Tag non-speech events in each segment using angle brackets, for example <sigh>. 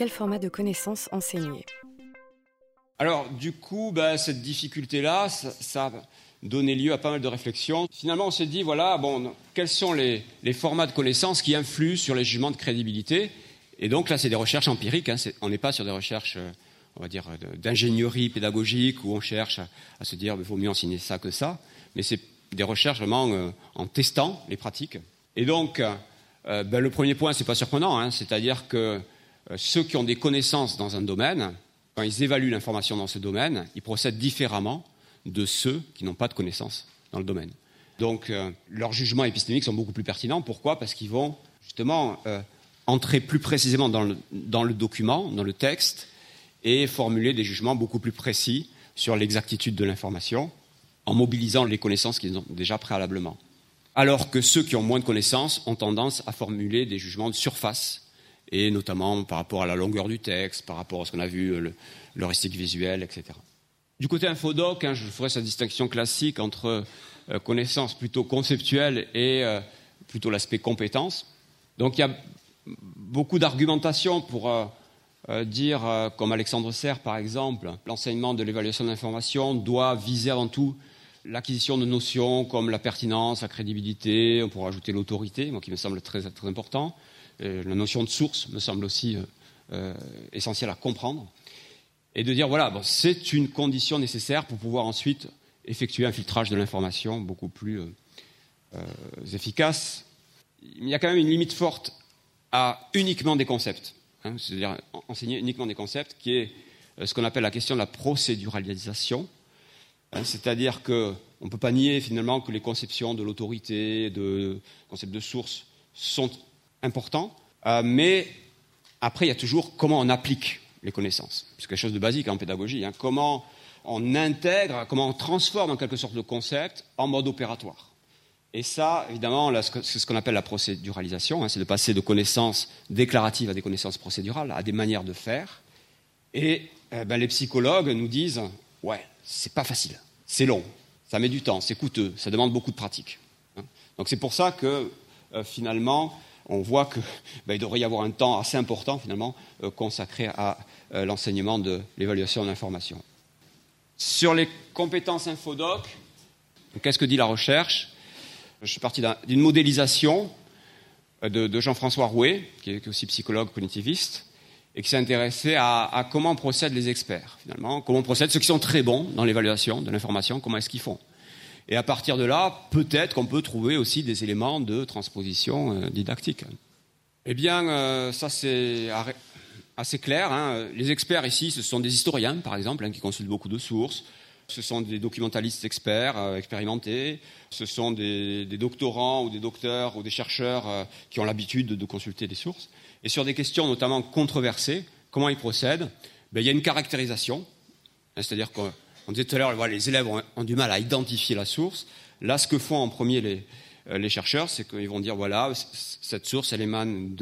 quel format de connaissances enseigner Alors, du coup, bah, cette difficulté-là, ça, a donné lieu à pas mal de réflexions. Finalement, on s'est dit, voilà, bon, quels sont les, formats de connaissances qui influent sur les jugements de crédibilité? Et donc là, c'est des recherches empiriques, hein, on n'est pas sur des recherches... Euh, on va dire, d'ingénierie pédagogique où on cherche à, se dire, il vaut mieux enseigner ça que ça. Mais c'est des recherches vraiment euh, en testant les pratiques. Et donc, euh, ben, le premier point, ce n'est pas surprenant, hein, c'est-à-dire que ceux qui ont des connaissances dans un domaine, quand ils évaluent l'information dans ce domaine, ils procèdent différemment de ceux qui n'ont pas de connaissances dans le domaine. Donc, euh, leurs jugements épistémiques sont beaucoup plus pertinents. Pourquoi? Parce qu'ils vont justement entrer plus précisément dans le, document, dans le texte, et formuler des jugements beaucoup plus précis sur l'exactitude de l'information, en mobilisant les connaissances qu'ils ont déjà préalablement alors que ceux qui ont moins de connaissances ont tendance à formuler des jugements de surface, et notamment par rapport à la longueur du texte, par rapport à ce qu'on a vu, le, l'heuristique visuel, etc. Du côté infodoc, hein, je ferai cette distinction classique entre euh, connaissances plutôt conceptuelles et euh, plutôt l'aspect compétence. Donc il y a beaucoup d'argumentation pour euh, dire, comme Alexandre Serre par exemple, l'enseignement de l'évaluation de l'information doit viser avant tout l'acquisition de notions comme la pertinence, la crédibilité, on pourrait ajouter l'autorité, qui me semble très, très important. La notion de source me semble aussi euh, euh, essentielle à comprendre. Et de dire, voilà, c'est une condition nécessaire pour pouvoir ensuite effectuer un filtrage de l'information beaucoup plus euh, efficace. Il y a quand même une limite forte à uniquement des concepts, hein, c'est-à-dire enseigner uniquement des concepts, qui est ce qu'on appelle la question de la procéduralisation Hein, c'est-à-dire qu'on ne peut pas nier finalement que les conceptions de l'autorité, de concepts de source sont importants, euh, mais après il y a toujours comment on applique les connaissances. C'est quelque chose de basique en pédagogie. Hein. comment on intègre, comment on transforme en quelque sorte le concept en mode opératoire. Et ça, évidemment, c'est ce qu'on appelle la procéduralisation, hein. c'est de passer de connaissances déclaratives à des connaissances procédurales, à des manières de faire. Et eh ben, les psychologues nous disent, ouais, c'est pas facile. C'est long, ça met du temps, c'est coûteux, ça demande beaucoup de pratique. Hein. Donc c'est pour ça que euh, finalement, on voit qu'il <laughs> ben, devrait y avoir un temps assez important finalement euh, consacré à euh, l'enseignement de l'évaluation de l'information. Sur les compétences infodoc, qu'est-ce que dit la recherche? Je suis parti d'une modélisation de, Jean-François Rouet, qui est aussi psychologue cognitiviste, et qui s'est intéressé à, comment procèdent les experts, finalement, comment procèdent ceux qui sont très bons dans l'évaluation de l'information, comment est-ce qu'ils font. Et à partir de là, peut-être qu'on peut trouver aussi des éléments de transposition euh, didactique. Eh bien, euh, ça c'est assez clair. Hein. Les experts ici, ce sont des historiens, par exemple, hein, qui consultent beaucoup de sources. Ce sont des documentalistes experts, euh, expérimentés. Ce sont des, doctorants ou des docteurs ou des chercheurs qui ont l'habitude de consulter des sources. Et sur des questions notamment controversées, comment ils procèdent? Ben, Il y a une caractérisation, hein, c'est-à-dire qu'on disait tout à l'heure, les élèves ont, du mal à identifier la source. Là, ce que font en premier les, euh, chercheurs, c'est qu'ils vont dire, voilà, cette source, elle émane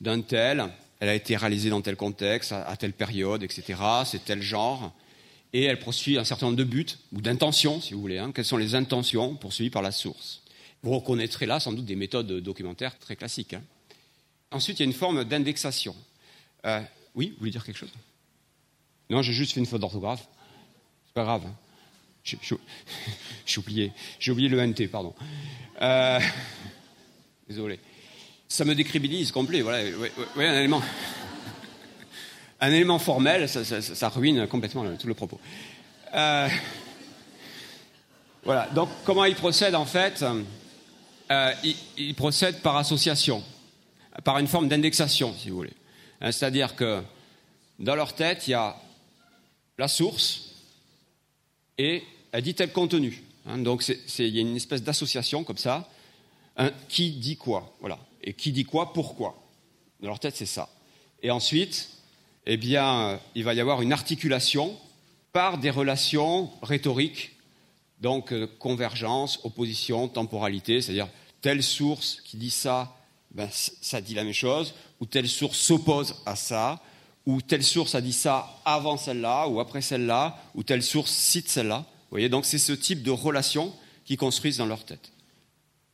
d'un tel, elle a été réalisée dans tel contexte, à, telle période, etc., c'est tel genre, et elle poursuit un certain nombre de buts, ou d'intentions, si vous voulez. Hein. Quelles sont les intentions poursuivies par la source? Vous reconnaîtrez là sans doute des méthodes documentaires très classiques. Hein. Ensuite, il y a une forme d'indexation. Euh, oui, vous voulez dire quelque chose? Non, j'ai juste fait une faute d'orthographe. C'est pas grave. Hein. <laughs> J'ai oublié, le NT, pardon. Euh, désolé. Ça me décribilise complet. Voilà, un élément, <laughs> un élément formel, ça, ruine complètement tout le propos. Euh, voilà. Donc, comment il procède en fait il, il procède par association par une forme d'indexation, si vous voulez. Hein, c'est-à-dire que dans leur tête, il y a la source et elle dit tel contenu. Hein, donc il y a une espèce d'association comme ça. Qui dit quoi Voilà. Et qui dit quoi Pourquoi Dans leur tête, c'est ça. Et ensuite, eh bien, il va y avoir une articulation par des relations rhétoriques, donc euh, convergence, opposition, temporalité, c'est-à-dire telle source qui dit ça ben, ça dit la même chose, ou telle source s'oppose à ça, ou telle source a dit ça avant celle-là, ou après celle-là, ou telle source cite celle-là. Vous voyez, donc c'est ce type de relation qu'ils construisent dans leur tête.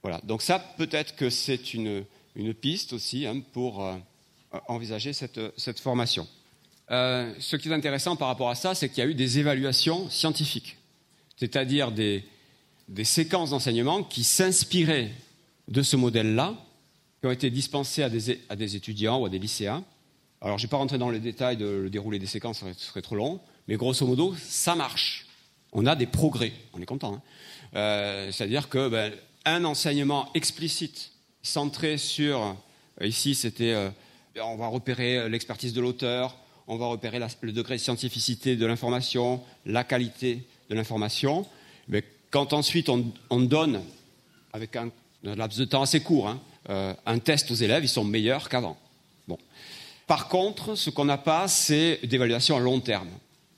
Voilà, donc ça peut-être que c'est une, piste aussi hein, pour euh, envisager cette, cette formation. ce qui est intéressant par rapport à ça, c'est qu'il y a eu des évaluations scientifiques, c'est-à-dire des, des séquences d'enseignement qui s'inspiraient de ce modèle-là, qui ont été dispensées à des, à des, étudiants ou à des lycéens. Alors, je ne vais pas rentrer dans les détails de le déroulé des séquences, ce serait, trop long, mais grosso modo, ça marche. On a des progrès, on est content. Hein. Euh, c'est-à-dire que ben, un enseignement explicite, centré sur, euh, ici c'était, euh, on va repérer l'expertise de l'auteur, on va repérer le degré de scientificité de l'information, la qualité de l'information. Mais quand ensuite on, donne, avec un, laps de temps assez court, hein, un test aux élèves, ils sont meilleurs qu'avant. Bon. Par contre, ce qu'on n'a pas, c'est d'évaluation à long terme.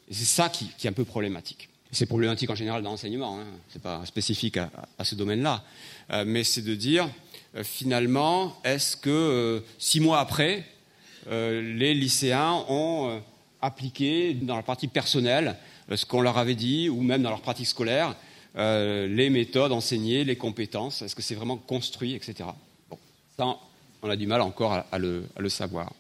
Et c'est ça qui, est un peu problématique. C'est problématique en général dans l'enseignement, hein. ce n'est pas spécifique à, ce domaine-là. Euh, mais c'est de dire, euh, finalement, est-ce que six mois après, les lycéens ont appliqué dans la partie personnelle ce qu'on leur avait dit, ou même dans leur pratique scolaire, euh, les méthodes enseignées, les compétences, est-ce que c'est vraiment construit, etc. Bon, ça, on a du mal encore à le savoir.